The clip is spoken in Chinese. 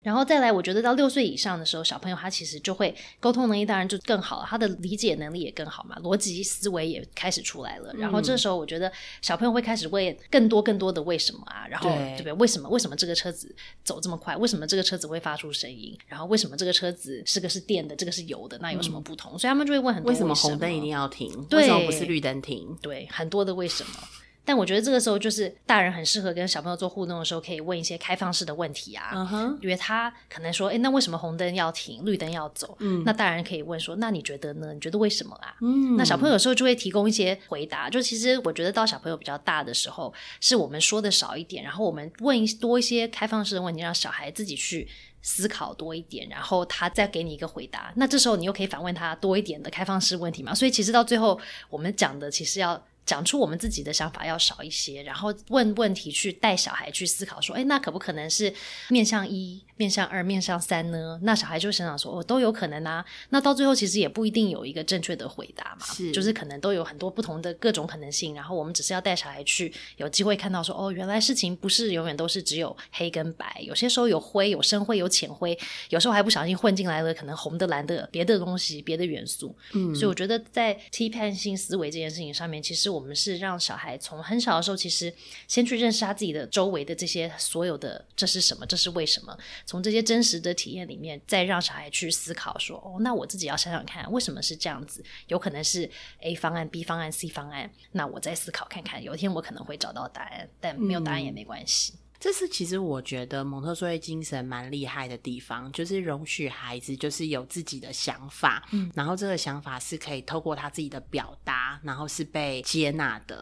然后再来，我觉得到六岁以上的时候，小朋友他其实就会沟通能力当然就更好了，他的理解能力也更好嘛，逻辑思维也开始出来了。然后这时候，我觉得小朋友会开始问更多更多的为什么啊，然后对不对？为什么为什么这个车子走这么快？为什么这个车子会发出声音？然后为什么这个车子是个是电的，这个是油的？那有什么不同？所以他们就会问很多为什么红灯一定要停？为什么不是绿灯停？对，很多的为什么。但我觉得这个时候就是大人很适合跟小朋友做互动的时候，可以问一些开放式的问题啊。嗯哼，因为他可能说，哎，那为什么红灯要停，绿灯要走？嗯，那大人可以问说，那你觉得呢？你觉得为什么啊？嗯，那小朋友有时候就会提供一些回答。就其实我觉得到小朋友比较大的时候，是我们说的少一点，然后我们问多一些开放式的问题，让小孩自己去思考多一点，然后他再给你一个回答。那这时候你又可以反问他多一点的开放式问题嘛？所以其实到最后，我们讲的其实要。讲出我们自己的想法要少一些，然后问问题去带小孩去思考，说，哎，那可不可能是面向一？面向二、面向三呢？那小孩就想想说，哦，都有可能啊。那到最后其实也不一定有一个正确的回答嘛，是，就是可能都有很多不同的各种可能性。然后我们只是要带小孩去有机会看到说，哦，原来事情不是永远都是只有黑跟白，有些时候有灰、有深灰、有浅灰，有时候还不小心混进来了可能红的、蓝的、别的东西、别的元素。嗯，所以我觉得在批判性思维这件事情上面，其实我们是让小孩从很小的时候，其实先去认识他自己的周围的这些所有的这是什么，这是为什么。从这些真实的体验里面，再让小孩去思考说：“哦，那我自己要想想看，为什么是这样子？有可能是 A 方案、B 方案、C 方案。那我再思考看看，有一天我可能会找到答案，但没有答案也没关系。”这是其实我觉得蒙特梭利精神蛮厉害的地方，就是容许孩子就是有自己的想法，嗯，然后这个想法是可以透过他自己的表达，然后是被接纳的，